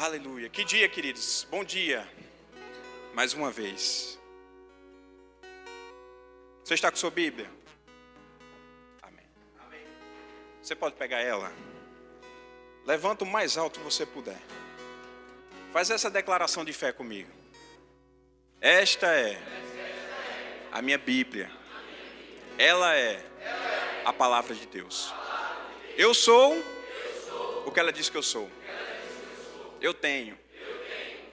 Aleluia. Que dia, queridos. Bom dia. Mais uma vez. Você está com sua Bíblia? Amém. Você pode pegar ela. Levanta o mais alto que você puder. Faz essa declaração de fé comigo. Esta é a minha Bíblia. Ela é a palavra de Deus. Eu sou o que ela diz que eu sou. Eu tenho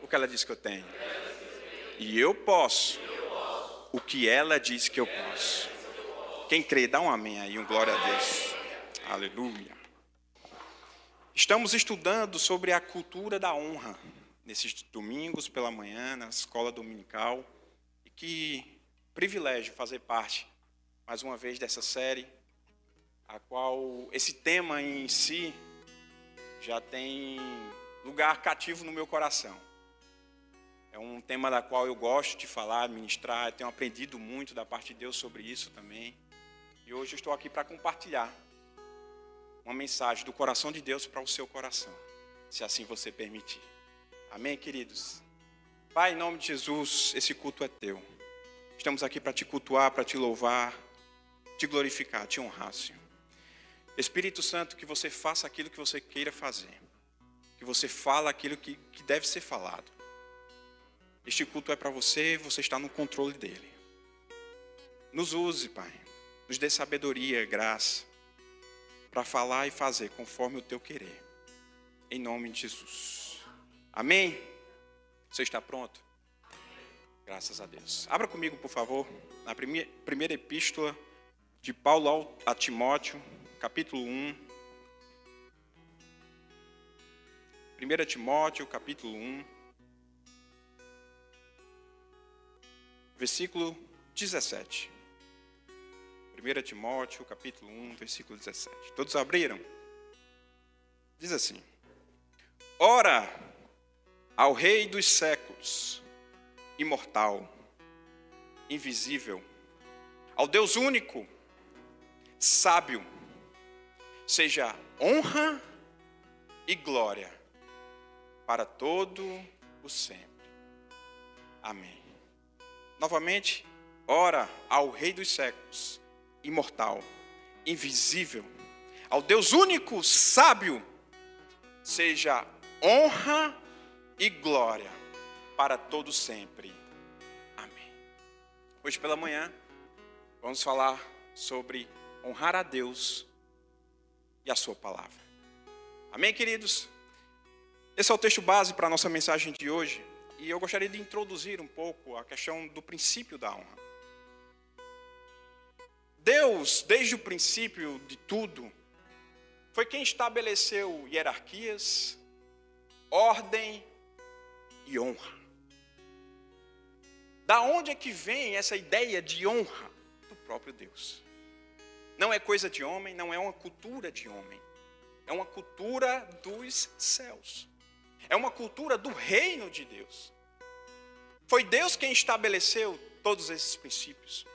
o que ela diz que eu tenho. E eu posso o que ela diz que eu posso. Quem crê, dá um amém aí, um glória a Deus. Aleluia. Estamos estudando sobre a cultura da honra nesses domingos pela manhã, na escola dominical. E que privilégio fazer parte, mais uma vez, dessa série, a qual esse tema em si já tem lugar cativo no meu coração. É um tema da qual eu gosto de falar, ministrar, tenho aprendido muito da parte de Deus sobre isso também. E hoje eu estou aqui para compartilhar uma mensagem do coração de Deus para o seu coração, se assim você permitir. Amém, queridos? Pai, em nome de Jesus, esse culto é teu. Estamos aqui para te cultuar, para te louvar, te glorificar, te honrar, Senhor. Espírito Santo, que você faça aquilo que você queira fazer que você fala aquilo que, que deve ser falado. Este culto é para você, você está no controle dele. Nos use, Pai. Nos dê sabedoria, graça, para falar e fazer conforme o teu querer. Em nome de Jesus. Amém? Você está pronto? Graças a Deus. Abra comigo, por favor, na primeira, primeira epístola de Paulo a Timóteo, capítulo 1. 1 Timóteo, capítulo 1, versículo 17. 1 Timóteo, capítulo 1, versículo 17. Todos abriram? Diz assim: Ora ao Rei dos séculos, imortal, invisível, ao Deus único, sábio, seja honra e glória para todo o sempre. Amém. Novamente, ora ao Rei dos séculos, imortal, invisível, ao Deus único, sábio, seja honra e glória para todo sempre. Amém. Hoje pela manhã, vamos falar sobre honrar a Deus e a sua palavra. Amém, queridos? Esse é o texto base para a nossa mensagem de hoje. E eu gostaria de introduzir um pouco a questão do princípio da honra. Deus, desde o princípio de tudo, foi quem estabeleceu hierarquias, ordem e honra. Da onde é que vem essa ideia de honra? Do próprio Deus. Não é coisa de homem, não é uma cultura de homem. É uma cultura dos céus. É uma cultura do reino de Deus. Foi Deus quem estabeleceu todos esses princípios.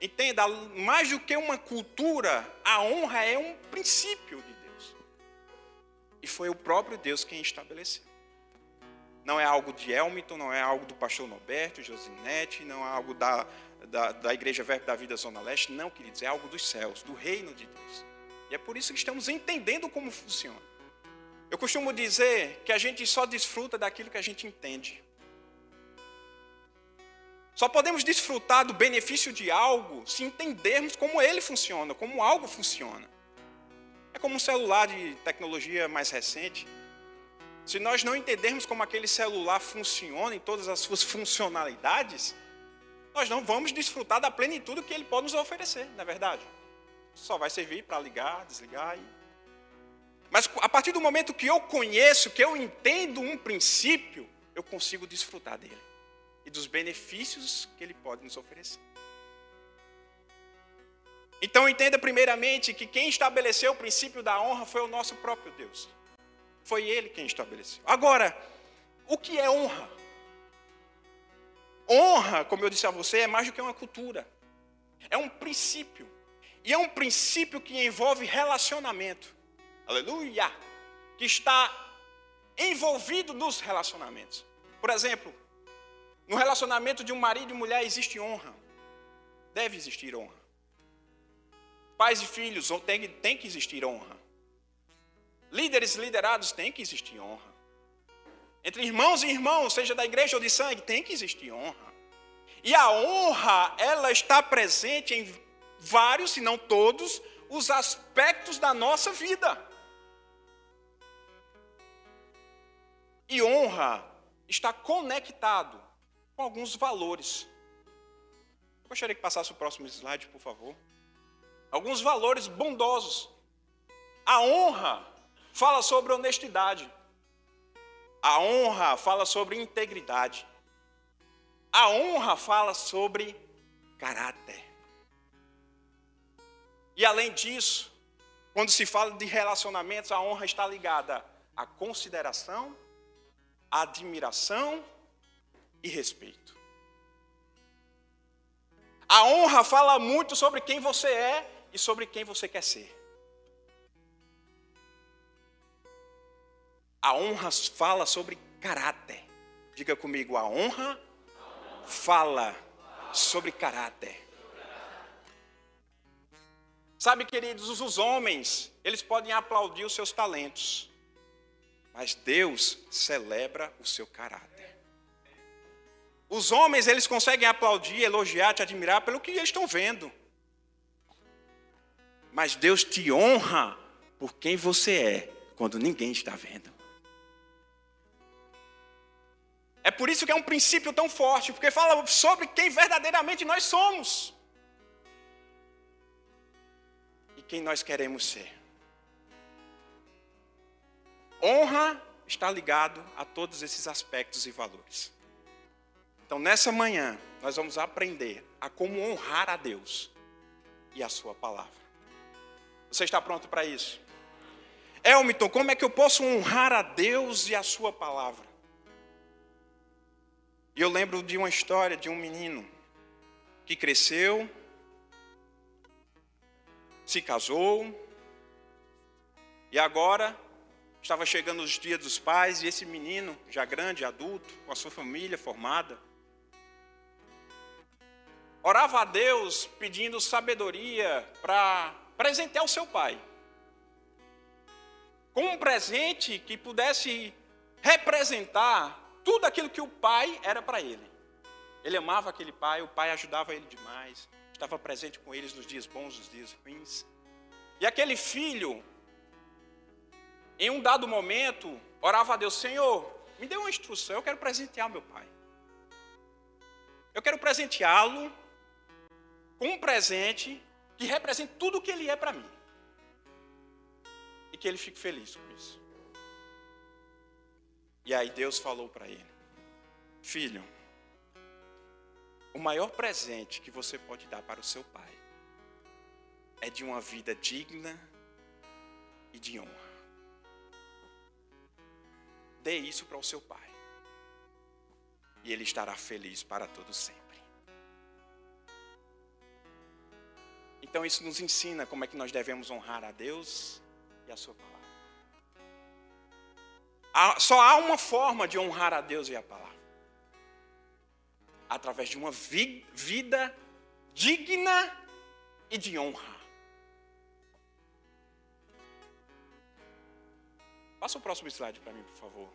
Entenda, mais do que uma cultura, a honra é um princípio de Deus. E foi o próprio Deus quem estabeleceu. Não é algo de Elmiton, não é algo do pastor Norberto, Josinete, não é algo da, da, da Igreja Verbo da Vida Zona Leste, não, queridos, é algo dos céus, do reino de Deus. E é por isso que estamos entendendo como funciona. Eu costumo dizer que a gente só desfruta daquilo que a gente entende. Só podemos desfrutar do benefício de algo se entendermos como ele funciona, como algo funciona. É como um celular de tecnologia mais recente. Se nós não entendermos como aquele celular funciona em todas as suas funcionalidades, nós não vamos desfrutar da plenitude que ele pode nos oferecer, não é verdade? Só vai servir para ligar, desligar e mas a partir do momento que eu conheço, que eu entendo um princípio, eu consigo desfrutar dele e dos benefícios que ele pode nos oferecer. Então entenda primeiramente que quem estabeleceu o princípio da honra foi o nosso próprio Deus. Foi ele quem estabeleceu. Agora, o que é honra? Honra, como eu disse a você, é mais do que uma cultura. É um princípio. E é um princípio que envolve relacionamento aleluia, que está envolvido nos relacionamentos. Por exemplo, no relacionamento de um marido e mulher existe honra. Deve existir honra. Pais e filhos tem, tem que existir honra. Líderes e liderados tem que existir honra. Entre irmãos e irmãos, seja da igreja ou de sangue, tem que existir honra. E a honra, ela está presente em vários, se não todos, os aspectos da nossa vida. E honra está conectado com alguns valores. Eu gostaria que passasse o próximo slide, por favor. Alguns valores bondosos. A honra fala sobre honestidade. A honra fala sobre integridade. A honra fala sobre caráter. E além disso, quando se fala de relacionamentos, a honra está ligada à consideração, admiração e respeito. A honra fala muito sobre quem você é e sobre quem você quer ser. A honra fala sobre caráter. Diga comigo, a honra fala sobre caráter. Sabe, queridos, os homens, eles podem aplaudir os seus talentos, mas Deus celebra o seu caráter. Os homens, eles conseguem aplaudir, elogiar, te admirar pelo que eles estão vendo. Mas Deus te honra por quem você é, quando ninguém está vendo. É por isso que é um princípio tão forte, porque fala sobre quem verdadeiramente nós somos. E quem nós queremos ser. Honra está ligado a todos esses aspectos e valores. Então, nessa manhã, nós vamos aprender a como honrar a Deus e a Sua palavra. Você está pronto para isso? Elmiton, como é que eu posso honrar a Deus e a Sua palavra? E eu lembro de uma história de um menino que cresceu, se casou, e agora estava chegando os dias dos pais, e esse menino, já grande, adulto, com a sua família formada, orava a Deus pedindo sabedoria para presentear o seu pai. Com um presente que pudesse representar tudo aquilo que o pai era para ele. Ele amava aquele pai, o pai ajudava ele demais, estava presente com eles nos dias bons, nos dias ruins. E aquele filho, em um dado momento, orava a Deus: Senhor, me dê uma instrução, eu quero presentear meu pai. Eu quero presenteá-lo com um presente que represente tudo o que ele é para mim. E que ele fique feliz com isso. E aí Deus falou para ele: Filho, o maior presente que você pode dar para o seu pai é de uma vida digna e de honra. Dê isso para o seu pai. E ele estará feliz para todo sempre. Então isso nos ensina como é que nós devemos honrar a Deus e a sua palavra só há uma forma de honrar a Deus e a palavra: através de uma vi, vida digna e de honra. Passa o próximo slide para mim, por favor.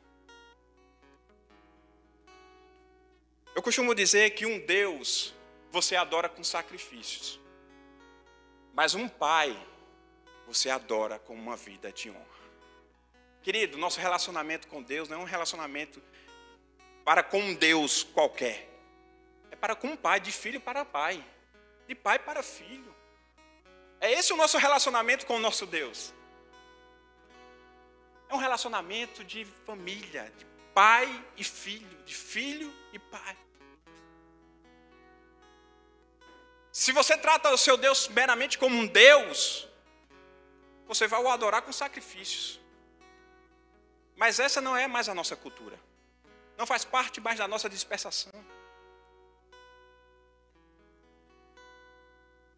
Eu costumo dizer que um Deus você adora com sacrifícios, mas um Pai você adora com uma vida de honra. Querido, nosso relacionamento com Deus não é um relacionamento para com um Deus qualquer. É para com um pai, de filho para pai, de pai para filho. É esse o nosso relacionamento com o nosso Deus. É um relacionamento de família, de pai e filho, de filho e pai. Se você trata o seu Deus meramente como um Deus, você vai o adorar com sacrifícios. Mas essa não é mais a nossa cultura. Não faz parte mais da nossa dispersação.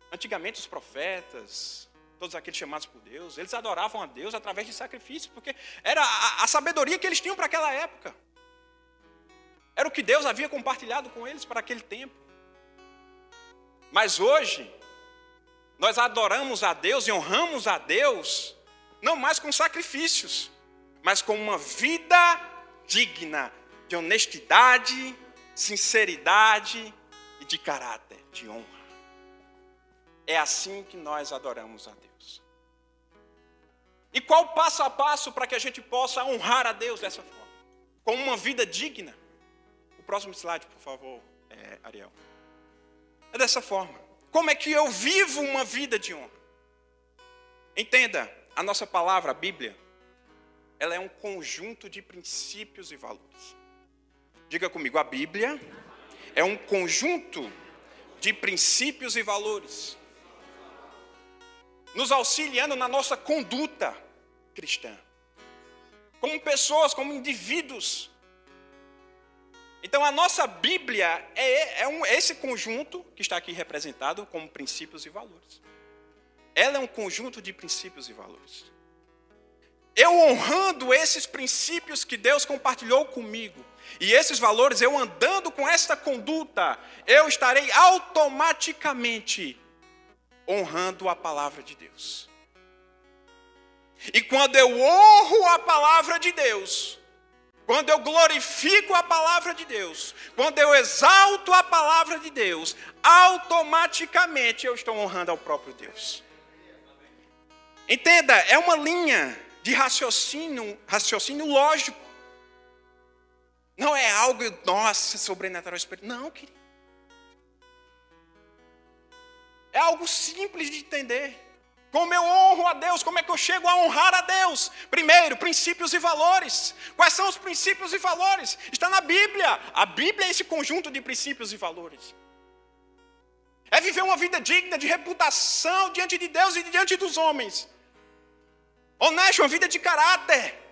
Antigamente os profetas, todos aqueles chamados por Deus, eles adoravam a Deus através de sacrifícios, porque era a, a sabedoria que eles tinham para aquela época. Era o que Deus havia compartilhado com eles para aquele tempo. Mas hoje, nós adoramos a Deus e honramos a Deus, não mais com sacrifícios, mas com uma vida digna de honestidade, sinceridade e de caráter, de honra. É assim que nós adoramos a Deus. E qual passo a passo para que a gente possa honrar a Deus dessa forma? Com uma vida digna. O próximo slide, por favor, é, Ariel. É dessa forma. Como é que eu vivo uma vida de honra? Entenda, a nossa palavra, a Bíblia, ela é um conjunto de princípios e valores. Diga comigo, a Bíblia é um conjunto de princípios e valores nos auxiliando na nossa conduta cristã. Como pessoas, como indivíduos. Então a nossa Bíblia é, é, um, esse conjunto que está aqui representado como princípios e valores. Ela é um conjunto de princípios e valores. Eu honrando esses princípios que Deus compartilhou comigo, e esses valores, eu andando com esta conduta, eu estarei automaticamente honrando a palavra de Deus. E quando eu honro a palavra de Deus, quando eu glorifico a palavra de Deus, quando eu exalto a palavra de Deus, automaticamente eu estou honrando ao próprio Deus. Entenda, é uma linha de raciocínio, raciocínio lógico. Não é algo, nossa, sobrenatural espiritual. Não, querido. É algo simples de entender. Como eu honro a Deus, como é que eu chego a honrar a Deus? Primeiro, princípios e valores. Quais são os princípios e valores? Está na Bíblia. A Bíblia é esse conjunto de princípios e valores. É viver uma vida digna de reputação diante de Deus e diante dos homens. Honesto, uma vida de caráter.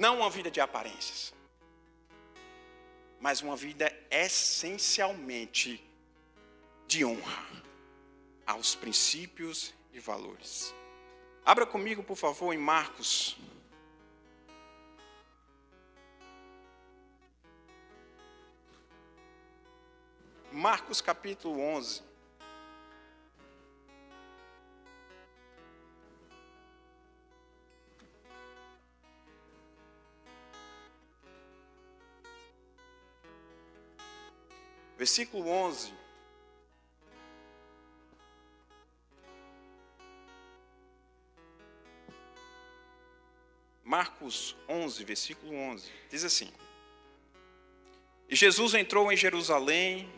Não uma vida de aparências, mas uma vida essencialmente de honra aos princípios e valores. Abra comigo, por favor, em Marcos. Marcos capítulo 11. Versículo 11. Marcos 11, versículo 11, diz assim: E Jesus entrou em Jerusalém,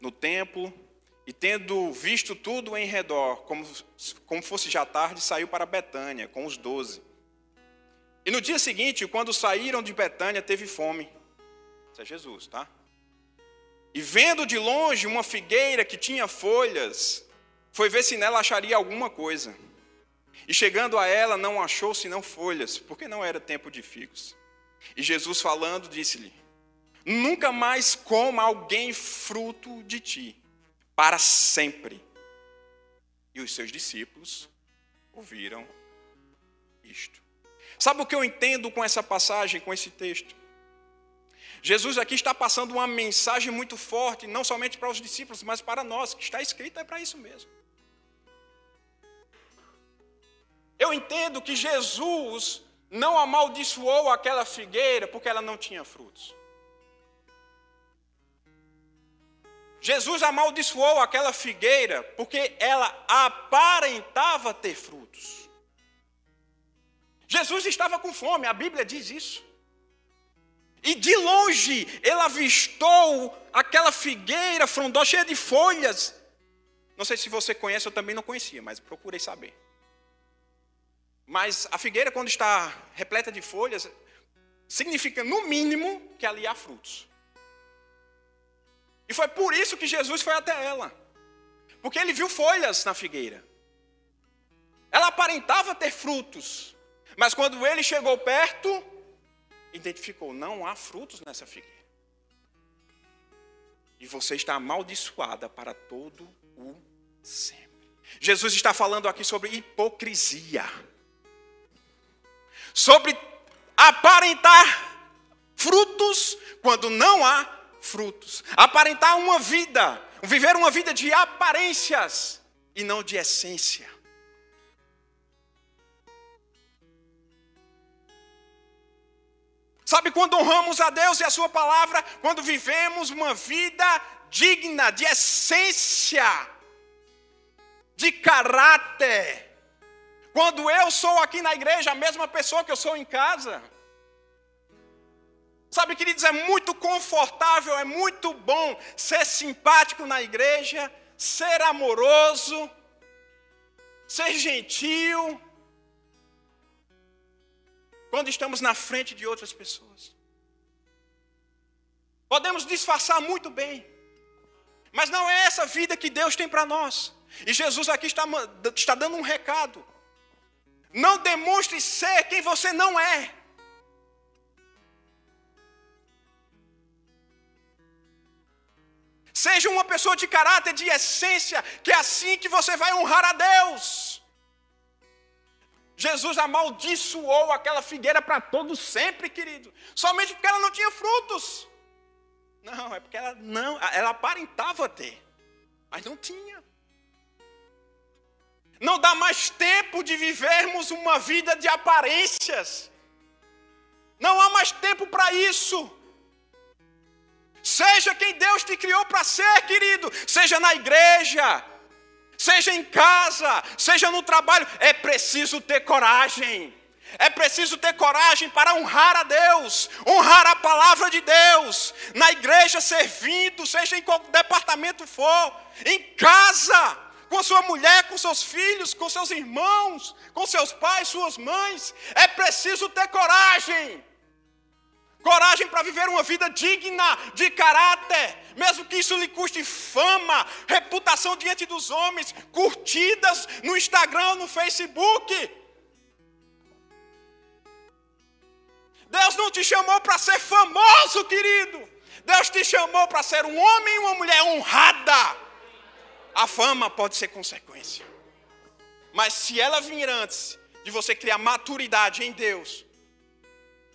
no templo, e tendo visto tudo em redor, como, como fosse já tarde, saiu para Betânia com os doze. E no dia seguinte, quando saíram de Betânia, teve fome. Isso é Jesus, tá? E vendo de longe uma figueira que tinha folhas, foi ver se nela acharia alguma coisa. E chegando a ela, não achou senão folhas, porque não era tempo de figos. E Jesus falando, disse-lhe: Nunca mais coma alguém fruto de ti, para sempre. E os seus discípulos ouviram isto. Sabe o que eu entendo com essa passagem, com esse texto? Jesus aqui está passando uma mensagem muito forte, não somente para os discípulos, mas para nós, que está escrito é para isso mesmo. Eu entendo que Jesus não amaldiçoou aquela figueira porque ela não tinha frutos. Jesus amaldiçoou aquela figueira porque ela aparentava ter frutos. Jesus estava com fome, a Bíblia diz isso. E de longe ele avistou aquela figueira frondosa cheia de folhas. Não sei se você conhece, eu também não conhecia, mas procurei saber. Mas a figueira, quando está repleta de folhas, significa, no mínimo, que ali há frutos. E foi por isso que Jesus foi até ela. Porque ele viu folhas na figueira. Ela aparentava ter frutos. Mas quando ele chegou perto, identificou: não há frutos nessa figueira. e você está amaldiçoada para todo o sempre. Jesus está falando aqui sobre hipocrisia, sobre aparentar frutos quando não há frutos, aparentar uma vida, viver uma vida de aparências e não de essência. Sabe quando honramos a Deus e a Sua palavra? Quando vivemos uma vida digna, de essência, de caráter. Quando eu sou aqui na igreja a mesma pessoa que eu sou em casa. Sabe, queridos, é muito confortável, é muito bom ser simpático na igreja, ser amoroso, ser gentil, quando estamos na frente de outras pessoas. Podemos disfarçar muito bem, mas não é essa vida que Deus tem para nós. E Jesus aqui está, está dando um recado. Não demonstre ser quem você não é. Seja uma pessoa de caráter, de essência, que é assim que você vai honrar a Deus. Jesus amaldiçoou aquela figueira para todos sempre, querido. Somente porque ela não tinha frutos. Não, é porque ela não, ela aparentava ter, mas não tinha. Não dá mais tempo de vivermos uma vida de aparências. Não há mais tempo para isso. Seja quem Deus te criou para ser, querido. Seja na igreja, seja em casa, seja no trabalho, é preciso ter coragem. É preciso ter coragem para honrar a Deus, honrar a palavra de Deus, na igreja servindo, seja em qual departamento for, em casa, com sua mulher, com seus filhos, com seus irmãos, com seus pais, suas mães. É preciso ter coragem coragem para viver uma vida digna de caráter, mesmo que isso lhe custe fama, reputação diante dos homens, curtidas no Instagram, no Facebook. Deus não te chamou para ser famoso, querido. Deus te chamou para ser um homem e uma mulher honrada. A fama pode ser consequência. Mas se ela vir antes de você criar maturidade em Deus,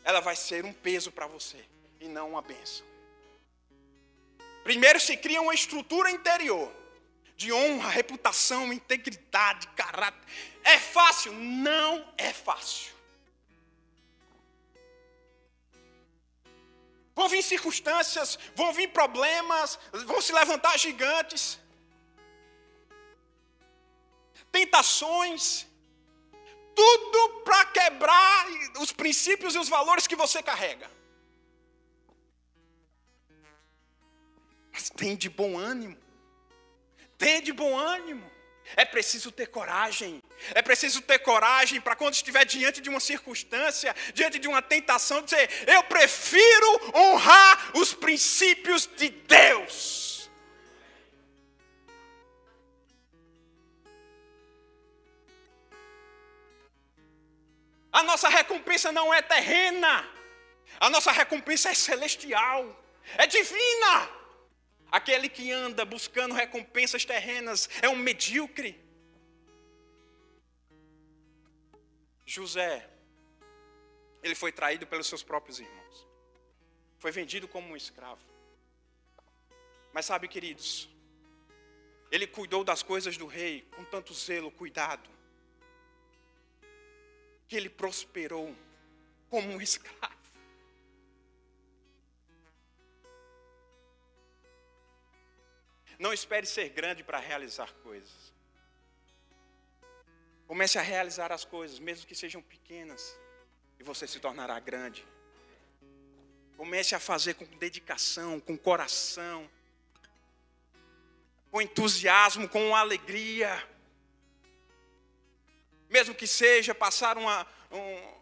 ela vai ser um peso para você e não uma bênção. Primeiro se cria uma estrutura interior de honra, reputação, integridade, caráter. É fácil? Não é fácil. Vão vir circunstâncias, vão vir problemas, vão se levantar gigantes, tentações, tudo para quebrar os princípios e os valores que você carrega. Mas tem de bom ânimo. Tem de bom ânimo. É preciso ter coragem. É preciso ter coragem para quando estiver diante de uma circunstância, diante de uma tentação, dizer: Eu prefiro honrar os princípios de Deus. A nossa recompensa não é terrena. A nossa recompensa é celestial, é divina. Aquele que anda buscando recompensas terrenas é um medíocre. José, ele foi traído pelos seus próprios irmãos. Foi vendido como um escravo. Mas sabe, queridos, ele cuidou das coisas do rei com tanto zelo, cuidado que ele prosperou como um escravo. Não espere ser grande para realizar coisas. Comece a realizar as coisas, mesmo que sejam pequenas, e você se tornará grande. Comece a fazer com dedicação, com coração, com entusiasmo, com alegria mesmo que seja passar uma, um,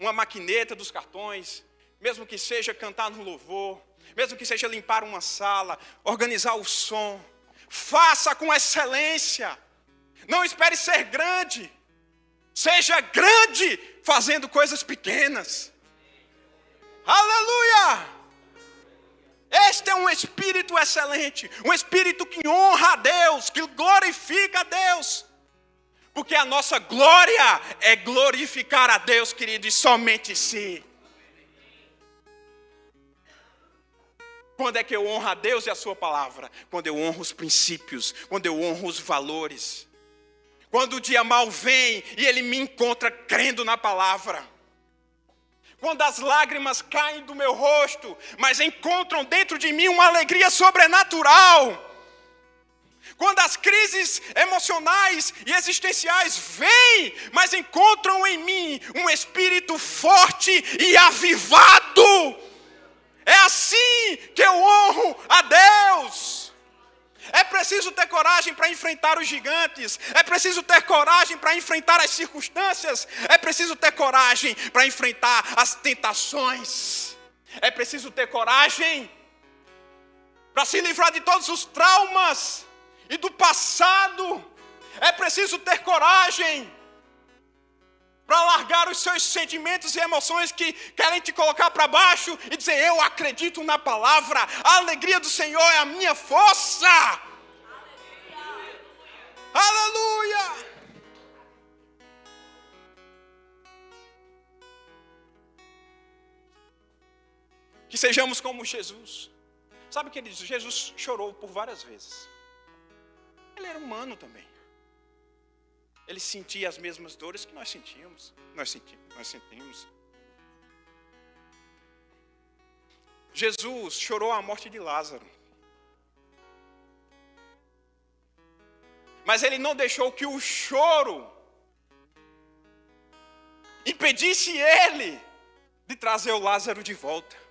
uma maquineta dos cartões, mesmo que seja cantar no louvor, mesmo que seja limpar uma sala, organizar o som, faça com excelência. Não espere ser grande. Seja grande fazendo coisas pequenas. Aleluia! Este é um espírito excelente, um espírito que honra a Deus, que glorifica a Deus. Porque a nossa glória é glorificar a Deus, querido, e somente si. Quando é que eu honro a Deus e a Sua palavra? Quando eu honro os princípios, quando eu honro os valores. Quando o dia mal vem e ele me encontra crendo na palavra. Quando as lágrimas caem do meu rosto, mas encontram dentro de mim uma alegria sobrenatural. Quando as crises emocionais e existenciais vêm, mas encontram em mim um espírito forte e avivado é assim que eu honro a Deus. É preciso ter coragem para enfrentar os gigantes. É preciso ter coragem para enfrentar as circunstâncias. É preciso ter coragem para enfrentar as tentações. É preciso ter coragem para se livrar de todos os traumas e do passado. É preciso ter coragem para largar os seus sentimentos e emoções que querem te colocar para baixo e dizer: Eu acredito na palavra, a alegria do Senhor é a minha força. Aleluia! Aleluia. Que sejamos como Jesus. Sabe o que ele diz? Jesus chorou por várias vezes. Ele era humano também. Ele sentia as mesmas dores que nós sentíamos. Nós sentimos, nós sentimos. Jesus chorou a morte de Lázaro. Mas ele não deixou que o choro impedisse ele de trazer o Lázaro de volta.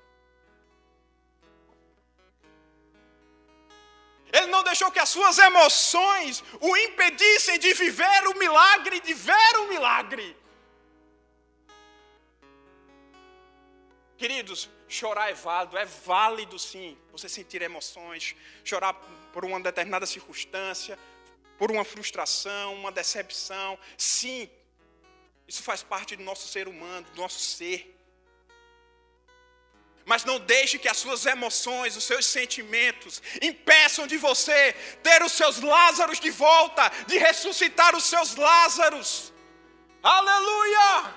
Ele não deixou que as suas emoções o impedissem de viver o milagre, de ver o milagre. Queridos, chorar é válido, é válido sim, você sentir emoções, chorar por uma determinada circunstância, por uma frustração, uma decepção, sim, isso faz parte do nosso ser humano, do nosso ser. Mas não deixe que as suas emoções, os seus sentimentos impeçam de você ter os seus Lázaros de volta, de ressuscitar os seus Lázaros. Aleluia!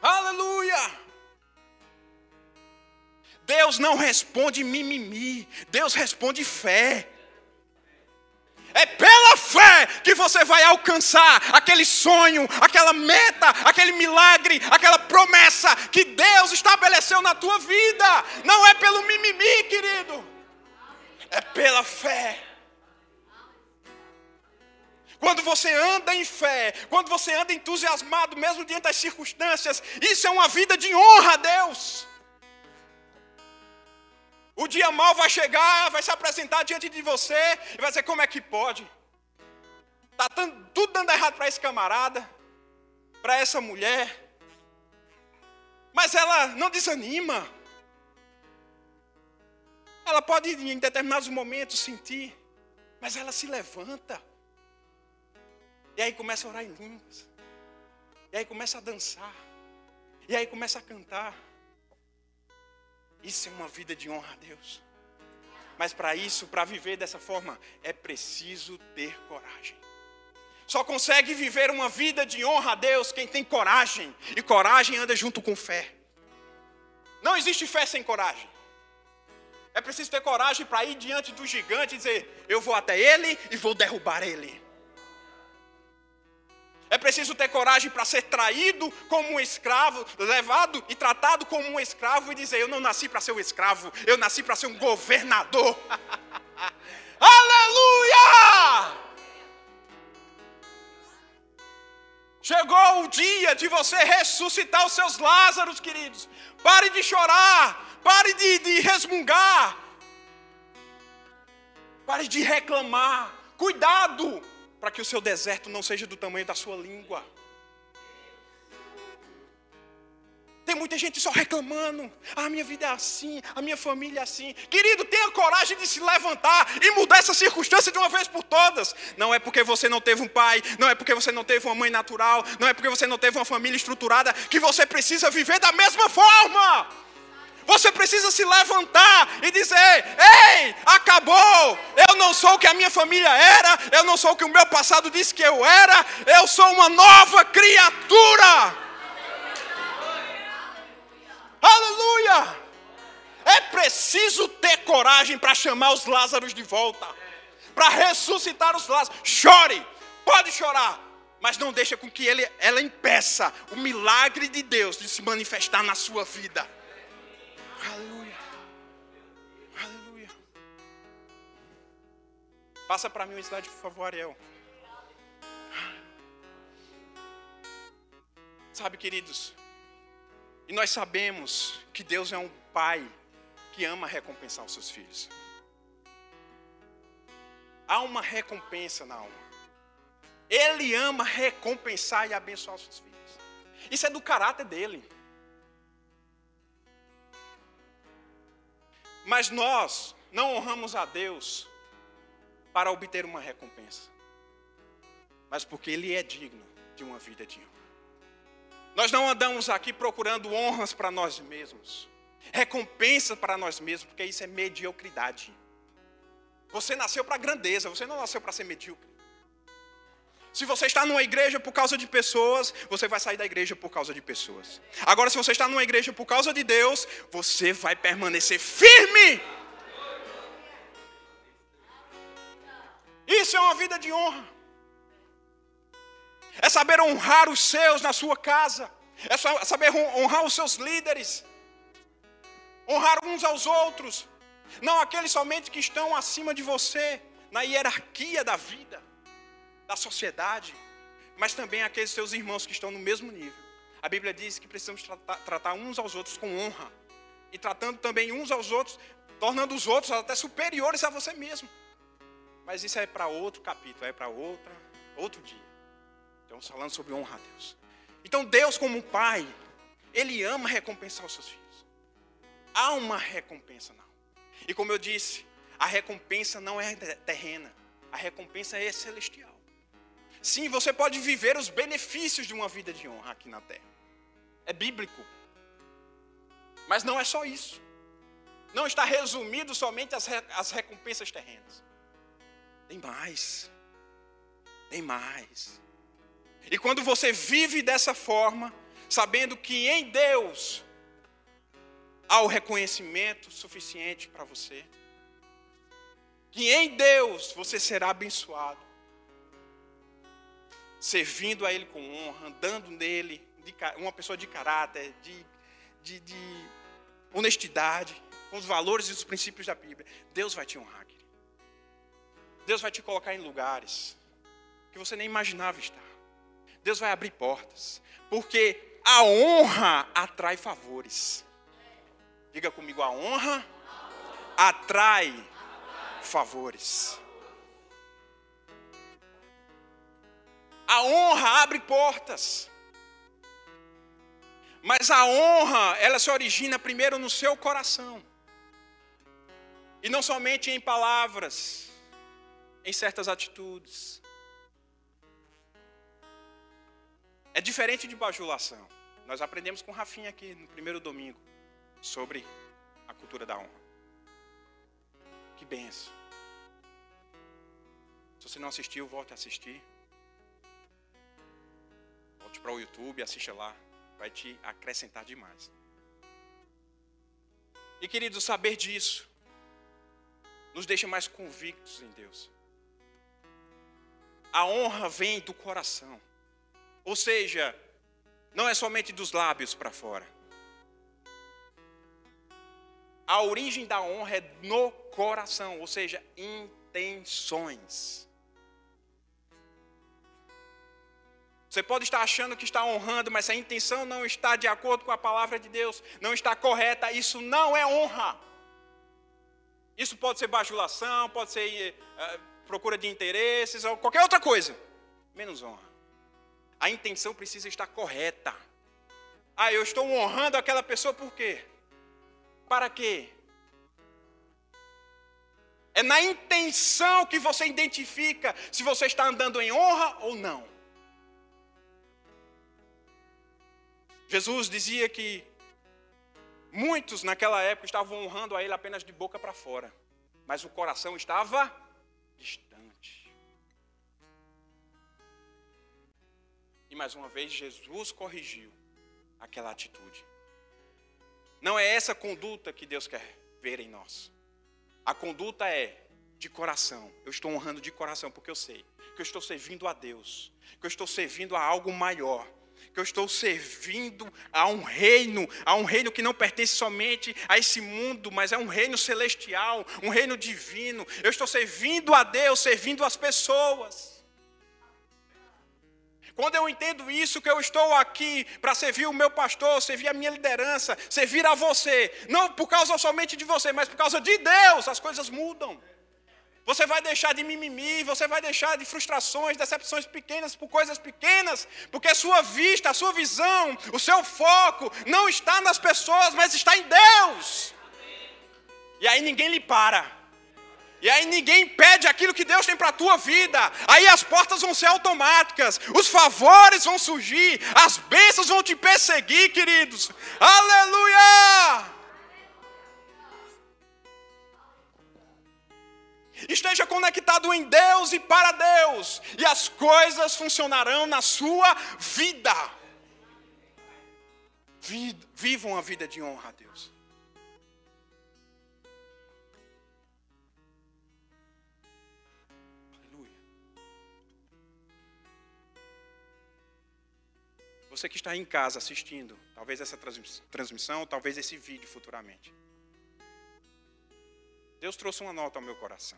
Aleluia! Deus não responde mimimi, Deus responde fé. É pela fé que você vai alcançar aquele sonho, aquela meta, aquele milagre, aquela promessa que Deus estabeleceu na tua vida. Não é pelo mimimi, querido. É pela fé. Quando você anda em fé, quando você anda entusiasmado, mesmo diante das circunstâncias, isso é uma vida de honra a Deus. O dia mal vai chegar, vai se apresentar diante de você e vai dizer: como é que pode? Está tudo dando errado para esse camarada, para essa mulher. Mas ela não desanima. Ela pode, em determinados momentos, sentir, mas ela se levanta. E aí começa a orar em línguas. E aí começa a dançar. E aí começa a cantar. Isso é uma vida de honra a Deus. Mas para isso, para viver dessa forma, é preciso ter coragem. Só consegue viver uma vida de honra a Deus quem tem coragem. E coragem anda junto com fé. Não existe fé sem coragem. É preciso ter coragem para ir diante do gigante e dizer: Eu vou até ele e vou derrubar ele. É preciso ter coragem para ser traído como um escravo, levado e tratado como um escravo e dizer: Eu não nasci para ser um escravo, eu nasci para ser um governador. Aleluia! Chegou o dia de você ressuscitar os seus Lázaros, queridos. Pare de chorar, pare de, de resmungar, pare de reclamar. Cuidado! Para que o seu deserto não seja do tamanho da sua língua. Tem muita gente só reclamando. Ah, a minha vida é assim, a minha família é assim. Querido, tenha coragem de se levantar e mudar essa circunstância de uma vez por todas. Não é porque você não teve um pai, não é porque você não teve uma mãe natural, não é porque você não teve uma família estruturada que você precisa viver da mesma forma. Você precisa se levantar e dizer: Ei, acabou! Eu não sou o que a minha família era, eu não sou o que o meu passado disse que eu era, eu sou uma nova criatura. Aleluia! É preciso ter coragem para chamar os Lázaros de volta, para ressuscitar os Lázaros. Chore, pode chorar, mas não deixa com que ele, ela impeça o milagre de Deus de se manifestar na sua vida. Aleluia. Aleluia. Passa para mim o slide, por favor, Ariel. Sabe, queridos, e nós sabemos que Deus é um pai que ama recompensar os seus filhos. Há uma recompensa na alma. Ele ama recompensar e abençoar os seus filhos. Isso é do caráter dele. Mas nós não honramos a Deus para obter uma recompensa, mas porque Ele é digno de uma vida digna. Nós não andamos aqui procurando honras para nós mesmos, recompensa para nós mesmos, porque isso é mediocridade. Você nasceu para grandeza, você não nasceu para ser medíocre. Se você está numa igreja por causa de pessoas, você vai sair da igreja por causa de pessoas. Agora, se você está numa igreja por causa de Deus, você vai permanecer firme. Isso é uma vida de honra. É saber honrar os seus na sua casa, é saber honrar os seus líderes, honrar uns aos outros, não aqueles somente que estão acima de você, na hierarquia da vida, da sociedade, mas também aqueles seus irmãos que estão no mesmo nível. A Bíblia diz que precisamos tratar, tratar uns aos outros com honra, e tratando também uns aos outros, tornando os outros até superiores a você mesmo. Mas isso é para outro capítulo, é para outra, outro dia. Estamos falando sobre honra a Deus. Então, Deus, como pai, Ele ama recompensar os seus filhos. Há uma recompensa, não. E como eu disse, a recompensa não é terrena, a recompensa é celestial. Sim, você pode viver os benefícios de uma vida de honra aqui na terra. É bíblico. Mas não é só isso. Não está resumido somente as, as recompensas terrenas. Tem mais. Tem mais. E quando você vive dessa forma, sabendo que em Deus há o reconhecimento suficiente para você, que em Deus você será abençoado, servindo a Ele com honra, andando nele, de, uma pessoa de caráter, de, de, de honestidade, com os valores e os princípios da Bíblia, Deus vai te honrar, querido. Deus vai te colocar em lugares que você nem imaginava estar. Deus vai abrir portas, porque a honra atrai favores. Diga comigo, a honra atrai favores. A honra abre portas. Mas a honra, ela se origina primeiro no seu coração. E não somente em palavras, em certas atitudes. É diferente de bajulação. Nós aprendemos com Rafinha aqui no primeiro domingo sobre a cultura da honra. Que benção. Se você não assistiu, volte a assistir. Volte para o YouTube, assista lá. Vai te acrescentar demais. E queridos, saber disso nos deixa mais convictos em Deus. A honra vem do coração. Ou seja, não é somente dos lábios para fora. A origem da honra é no coração, ou seja, intenções. Você pode estar achando que está honrando, mas se a intenção não está de acordo com a palavra de Deus, não está correta, isso não é honra. Isso pode ser bajulação, pode ser uh, procura de interesses, ou qualquer outra coisa, menos honra. A intenção precisa estar correta. Ah, eu estou honrando aquela pessoa por quê? Para quê? É na intenção que você identifica se você está andando em honra ou não. Jesus dizia que muitos naquela época estavam honrando a Ele apenas de boca para fora, mas o coração estava distante. E mais uma vez Jesus corrigiu aquela atitude. Não é essa conduta que Deus quer ver em nós. A conduta é de coração. Eu estou honrando de coração porque eu sei que eu estou servindo a Deus, que eu estou servindo a algo maior, que eu estou servindo a um reino, a um reino que não pertence somente a esse mundo, mas é um reino celestial, um reino divino. Eu estou servindo a Deus, servindo as pessoas. Quando eu entendo isso, que eu estou aqui para servir o meu pastor, servir a minha liderança, servir a você, não por causa somente de você, mas por causa de Deus, as coisas mudam. Você vai deixar de mimimi, você vai deixar de frustrações, decepções pequenas por coisas pequenas, porque a sua vista, a sua visão, o seu foco não está nas pessoas, mas está em Deus. E aí ninguém lhe para. E aí ninguém pede aquilo que Deus tem para a tua vida. Aí as portas vão ser automáticas, os favores vão surgir, as bênçãos vão te perseguir, queridos. Aleluia! Esteja conectado em Deus e para Deus, e as coisas funcionarão na sua vida. Vivam a vida de honra a Deus. Você que está em casa assistindo, talvez essa transmissão, talvez esse vídeo futuramente. Deus trouxe uma nota ao meu coração.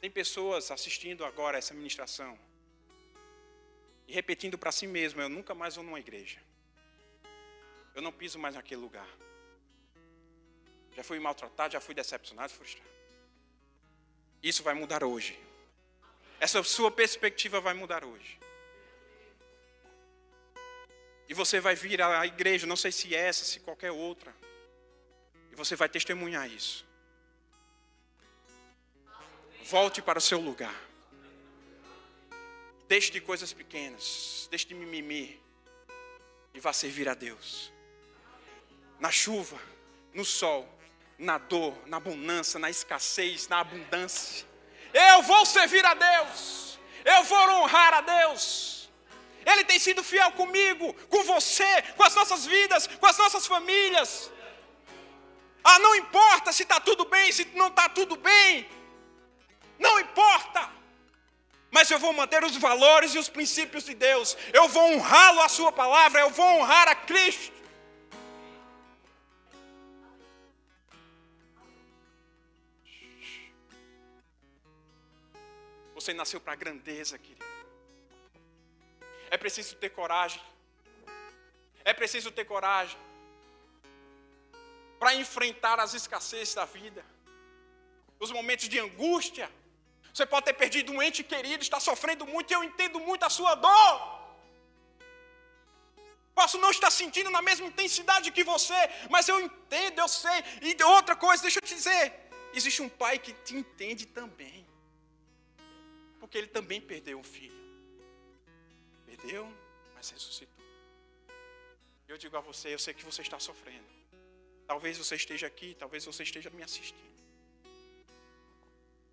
Tem pessoas assistindo agora essa ministração e repetindo para si mesmo: Eu nunca mais vou numa igreja. Eu não piso mais naquele lugar. Já fui maltratado, já fui decepcionado, frustrado. Isso vai mudar hoje. Essa sua perspectiva vai mudar hoje. E você vai vir à igreja, não sei se essa, se qualquer outra. E você vai testemunhar isso. Volte para o seu lugar. Deixe de coisas pequenas, deixe de mimimi e vá servir a Deus. Na chuva, no sol, na dor, na bonança, na escassez, na abundância. Eu vou servir a Deus. Eu vou honrar a Deus. Ele tem sido fiel comigo, com você, com as nossas vidas, com as nossas famílias. Ah, não importa se está tudo bem, se não está tudo bem. Não importa. Mas eu vou manter os valores e os princípios de Deus. Eu vou honrá-lo a sua palavra, eu vou honrar a Cristo. Você nasceu para a grandeza, querido. É preciso ter coragem. É preciso ter coragem para enfrentar as escassez da vida, os momentos de angústia. Você pode ter perdido um ente querido, está sofrendo muito, e eu entendo muito a sua dor. Posso não estar sentindo na mesma intensidade que você, mas eu entendo, eu sei. E outra coisa, deixa eu te dizer: existe um pai que te entende também, porque ele também perdeu um filho perdeu, mas ressuscitou. Eu digo a você, eu sei que você está sofrendo. Talvez você esteja aqui, talvez você esteja me assistindo.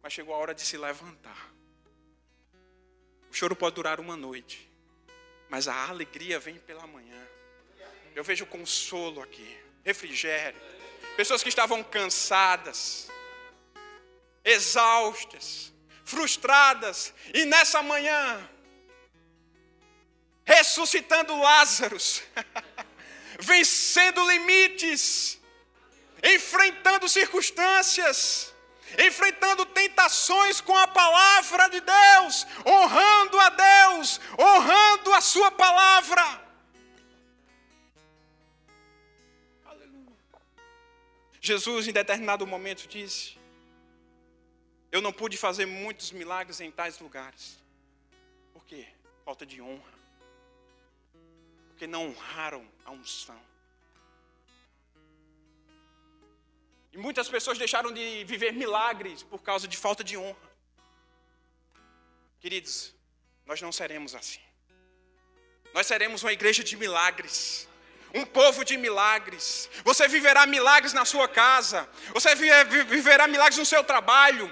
Mas chegou a hora de se levantar. O choro pode durar uma noite, mas a alegria vem pela manhã. Eu vejo consolo aqui, refrigério. Pessoas que estavam cansadas, exaustas, frustradas, e nessa manhã ressuscitando Lázaros, vencendo limites, enfrentando circunstâncias, enfrentando tentações com a palavra de Deus, honrando a Deus, honrando a Sua palavra. Aleluia. Jesus, em determinado momento, disse: Eu não pude fazer muitos milagres em tais lugares. Por quê? Falta de honra. porque não honraram a unção. E muitas pessoas deixaram de viver milagres por causa de falta de honra. Queridos, nós não seremos assim. Nós seremos uma igreja de milagres. Um povo de milagres. Você viverá milagres na sua casa. Você viverá milagres no seu trabalho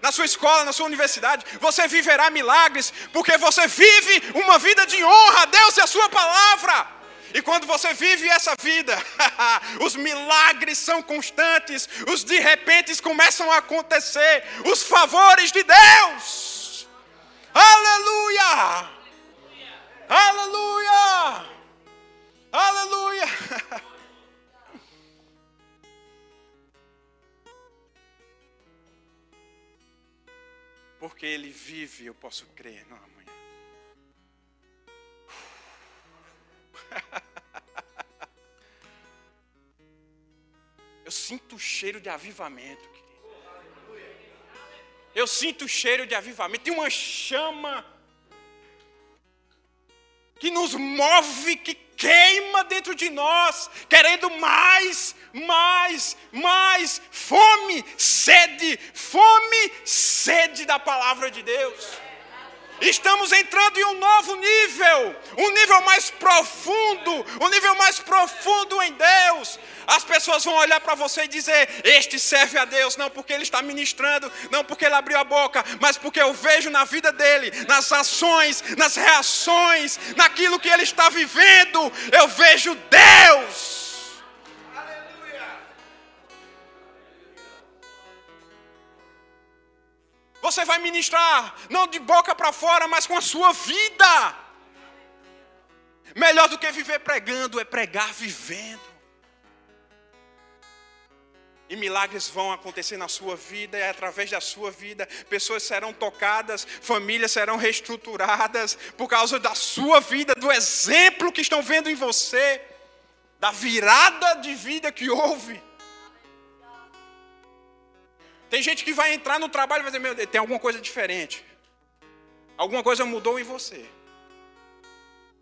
na sua escola, na sua universidade, você viverá milagres, porque você vive uma vida de honra a Deus e a Sua palavra. E quando você vive essa vida, os milagres são constantes, os de repente começam a acontecer, os favores de Deus. Aleluia! Aleluia! Aleluia! Porque Ele vive, eu posso crer amanhã. Cheiro de avivamento, querido. Eu sinto o cheiro de avivamento. Tem uma chama que nos move, que queima dentro de nós, querendo mais, mais, mais, fome, sede, fome, sede da palavra de Deus. Estamos entrando em um novo nível, um nível mais profundo, um nível mais profundo em Deus. As pessoas vão olhar para você e dizer: Este serve a Deus, não porque ele está ministrando, não porque ele abriu a boca, mas porque eu vejo na vida dele, nas ações, nas reações, naquilo que ele está vivendo, eu vejo Deus. Você vai ministrar, não de boca para fora, mas com a sua vida. Melhor do que viver pregando é pregar vivendo. E milagres vão acontecer na sua vida, e através da sua vida, pessoas serão tocadas, famílias serão reestruturadas, por causa da sua vida, do exemplo que estão vendo em você, da virada de vida que houve. Tem gente que vai entrar no trabalho e vai dizer: Meu Deus, tem alguma coisa diferente. Alguma coisa mudou em você.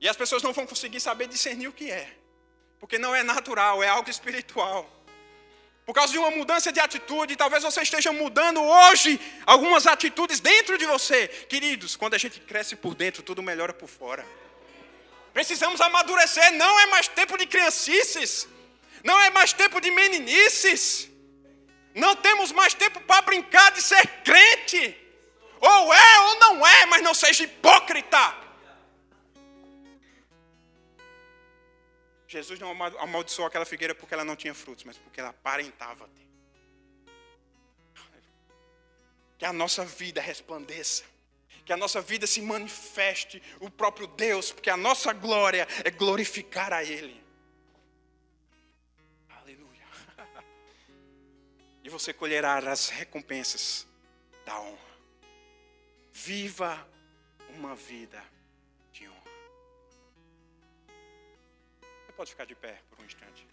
E as pessoas não vão conseguir saber discernir o que é. Porque não é natural, é algo espiritual. Por causa de uma mudança de atitude, talvez você esteja mudando hoje algumas atitudes dentro de você. Queridos, quando a gente cresce por dentro, tudo melhora por fora. Precisamos amadurecer, não é mais tempo de criancices, não é mais tempo de meninices. Não temos mais tempo para brincar de ser crente. Ou é ou não é, mas não seja hipócrita. Jesus não amaldiçoou aquela figueira porque ela não tinha frutos, mas porque ela aparentava ter. Que a nossa vida resplandeça. Que a nossa vida se manifeste o próprio Deus, porque a nossa glória é glorificar a Ele. E você colherá as recompensas da honra. Viva uma vida de honra. Você pode ficar de pé por um instante.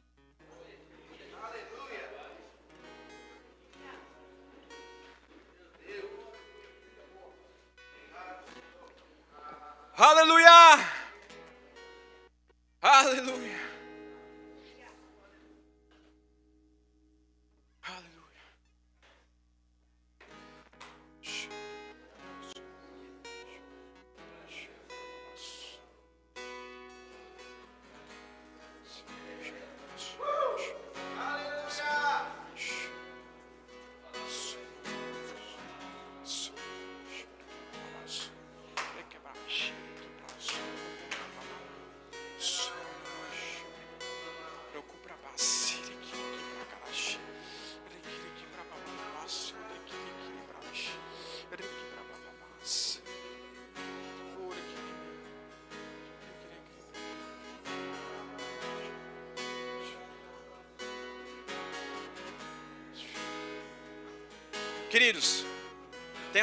Aleluia! Aleluia! Queridos,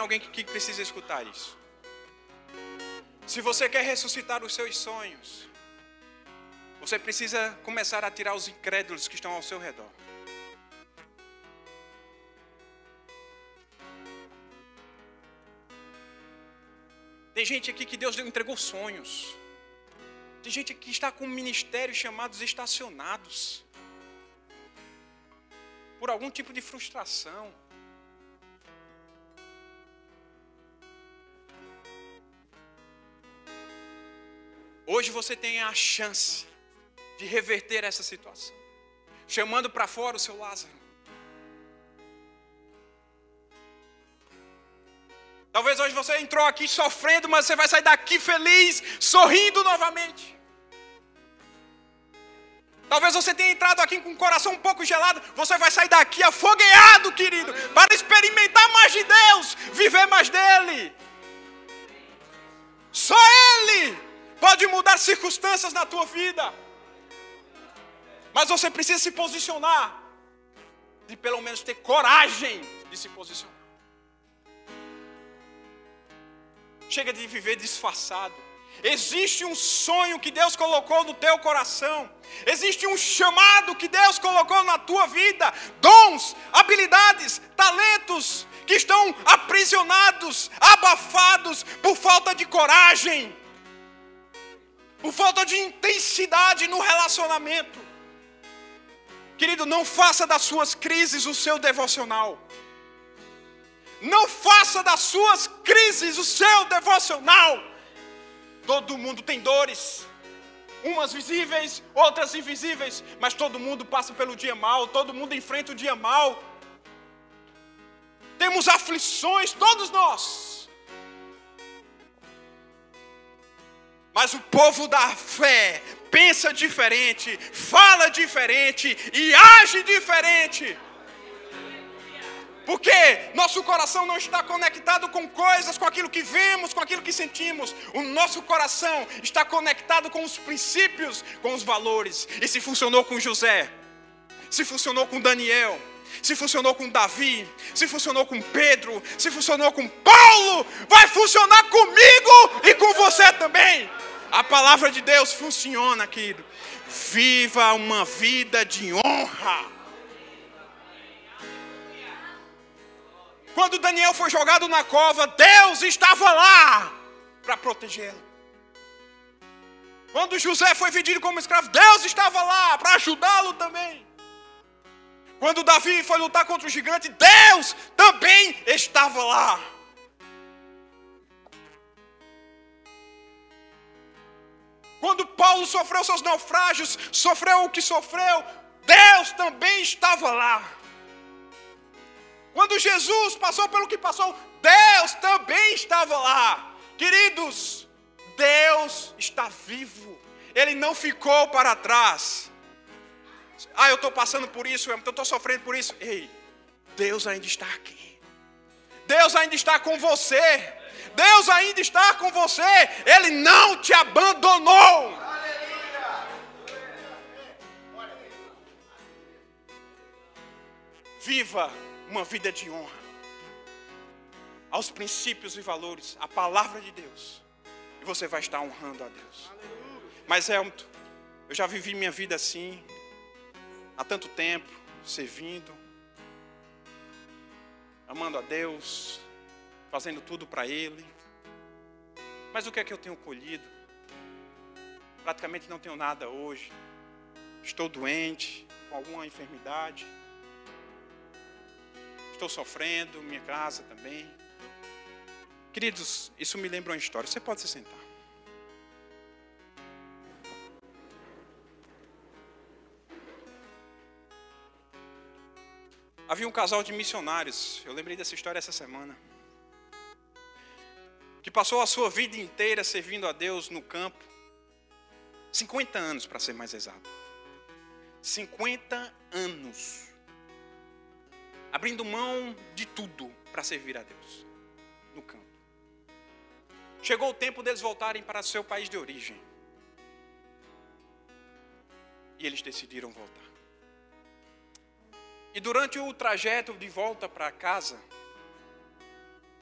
alguém que precisa escutar isso. Se você quer ressuscitar os seus sonhos, você precisa começar a tirar os incrédulos que estão ao seu redor. Tem gente aqui que Deus entregou sonhos. Tem gente que está com ministérios chamados estacionados. Por algum tipo de frustração. Hoje você tem a chance de reverter essa situação, chamando para fora o seu Lázaro. Talvez hoje você entrou aqui sofrendo, mas você vai sair daqui feliz, sorrindo novamente. Talvez você tenha entrado aqui com o coração um pouco gelado, você vai sair daqui afogueado, querido, para experimentar mais de Deus, viver mais dele. Só Ele pode mudar circunstâncias na tua vida. Mas você precisa se posicionar, de pelo menos ter coragem de se posicionar. Chega de viver disfarçado. Existe um sonho que Deus colocou no teu coração. Existe um chamado que Deus colocou na tua vida. Dons, habilidades, talentos que estão aprisionados, abafados por falta de coragem, por falta de intensidade no relacionamento. Querido, não faça das suas crises o seu devocional. Não faça das suas crises o seu devocional. Todo mundo tem dores, umas visíveis, outras invisíveis, mas todo mundo passa pelo dia mal, todo mundo enfrenta o dia mal. Temos aflições, todos nós. Mas o povo da fé pensa diferente, fala diferente e age diferente. Porque nosso coração não está conectado com coisas, com aquilo que vemos, com aquilo que sentimos. O nosso coração está conectado com os princípios, com os valores. E se funcionou com José, se funcionou com Daniel, se funcionou com Davi, se funcionou com Pedro, se funcionou com Paulo, vai funcionar comigo e com você também. A palavra de Deus funciona, querido. Viva uma vida de honra. Quando Daniel foi jogado na cova, Deus estava lá para protegê-lo. Quando José foi vendido como escravo, Deus estava lá para ajudá-lo também. Quando Davi foi lutar contra o gigante, Deus também estava lá. Quando Paulo sofreu seus naufrágios, sofreu o que sofreu, Deus também estava lá. Quando Jesus passou pelo que passou, Deus também estava lá. Queridos, Deus está vivo. Ele não ficou para trás. Ah, eu estou passando por isso, eu estou sofrendo por isso. Ei, Deus ainda está aqui. Deus ainda está com você. Deus ainda está com você. Ele não te abandonou. Viva uma vida de honra aos princípios e valores, a palavra de Deus, e você vai estar honrando a Deus. Mas é, eu já vivi minha vida assim, há tanto tempo, servindo, amando a Deus, fazendo tudo para Ele. Mas o que é que eu tenho colhido? Praticamente não tenho nada hoje. Estou doente, com alguma enfermidade. Estou sofrendo, minha casa também. Queridos, isso me lembra uma história. Você pode se sentar. Havia um casal de missionários, eu lembrei dessa história essa semana, que passou a sua vida inteira servindo a Deus no campo, 50 anos para ser mais exato. 50 anos abrindo mão de tudo para servir a Deus no campo. Chegou o tempo deles voltarem para seu país de origem. E eles decidiram voltar. E durante o trajeto de volta para casa,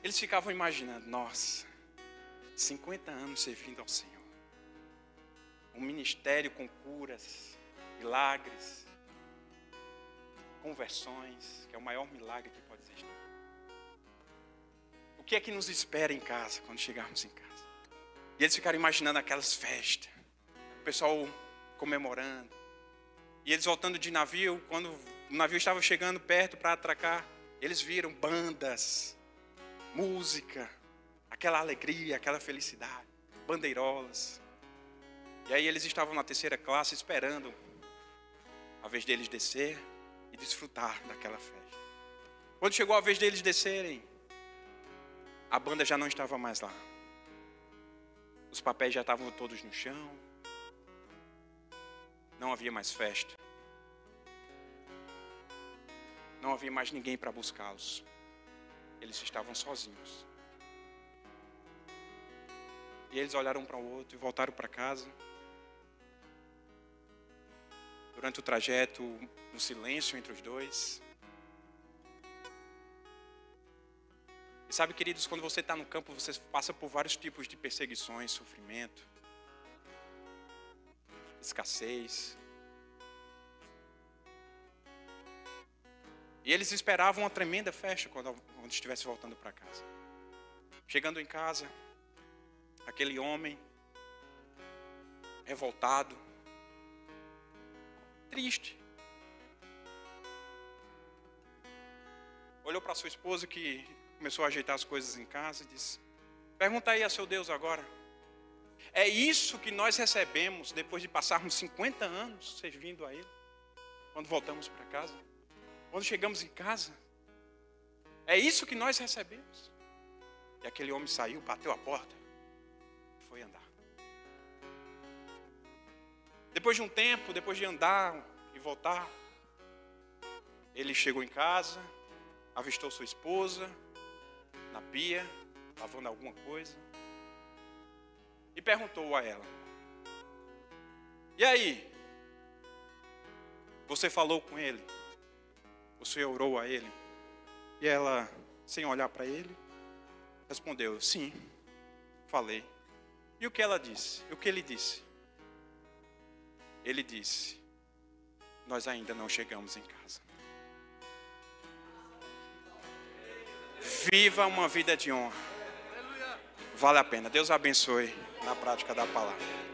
eles ficavam imaginando: nossa, 50 anos servindo ao Senhor. Um ministério com curas, milagres, conversões, que é o maior milagre que pode existir. O que é que nos espera em casa quando chegarmos em casa? E eles ficaram imaginando aquelas festas, o pessoal comemorando. E eles voltando de navio, quando o navio estava chegando perto para atracar, eles viram bandas, música, aquela alegria, aquela felicidade, bandeirolas. E aí eles estavam na terceira classe esperando a vez deles descer e desfrutar daquela festa. Quando chegou a vez deles descerem, a banda já não estava mais lá. Os papéis já estavam todos no chão. Não havia mais festa. Não havia mais ninguém para buscá-los. Eles estavam sozinhos. E eles olharam para o outro e voltaram para casa. Durante o trajeto, no silêncio entre os dois. E sabe, queridos, quando você está no campo, você passa por vários tipos de perseguições, sofrimento, escassez. E eles esperavam uma tremenda festa quando, quando estivesse voltando para casa. Chegando em casa, aquele homem revoltado, triste. Olhou para sua esposa que começou a ajeitar as coisas em casa e disse: Pergunta aí a seu Deus agora. É isso que nós recebemos depois de passarmos 50 anos servindo a Ele, quando voltamos para casa, quando chegamos em casa. É isso que nós recebemos. E aquele homem saiu, bateu a porta e foi andar. Depois de um tempo, depois de andar e voltar, ele chegou em casa, avistou sua esposa, na pia, lavando alguma coisa, e perguntou a ela: E aí? Você falou com ele? Você orou a ele? E ela, sem olhar para ele, respondeu: Sim, falei. E o que ela disse? O que ele disse? Ele disse: Nós ainda não chegamos em casa. Viva uma vida de honra. Vale a pena. Deus abençoe na prática da palavra.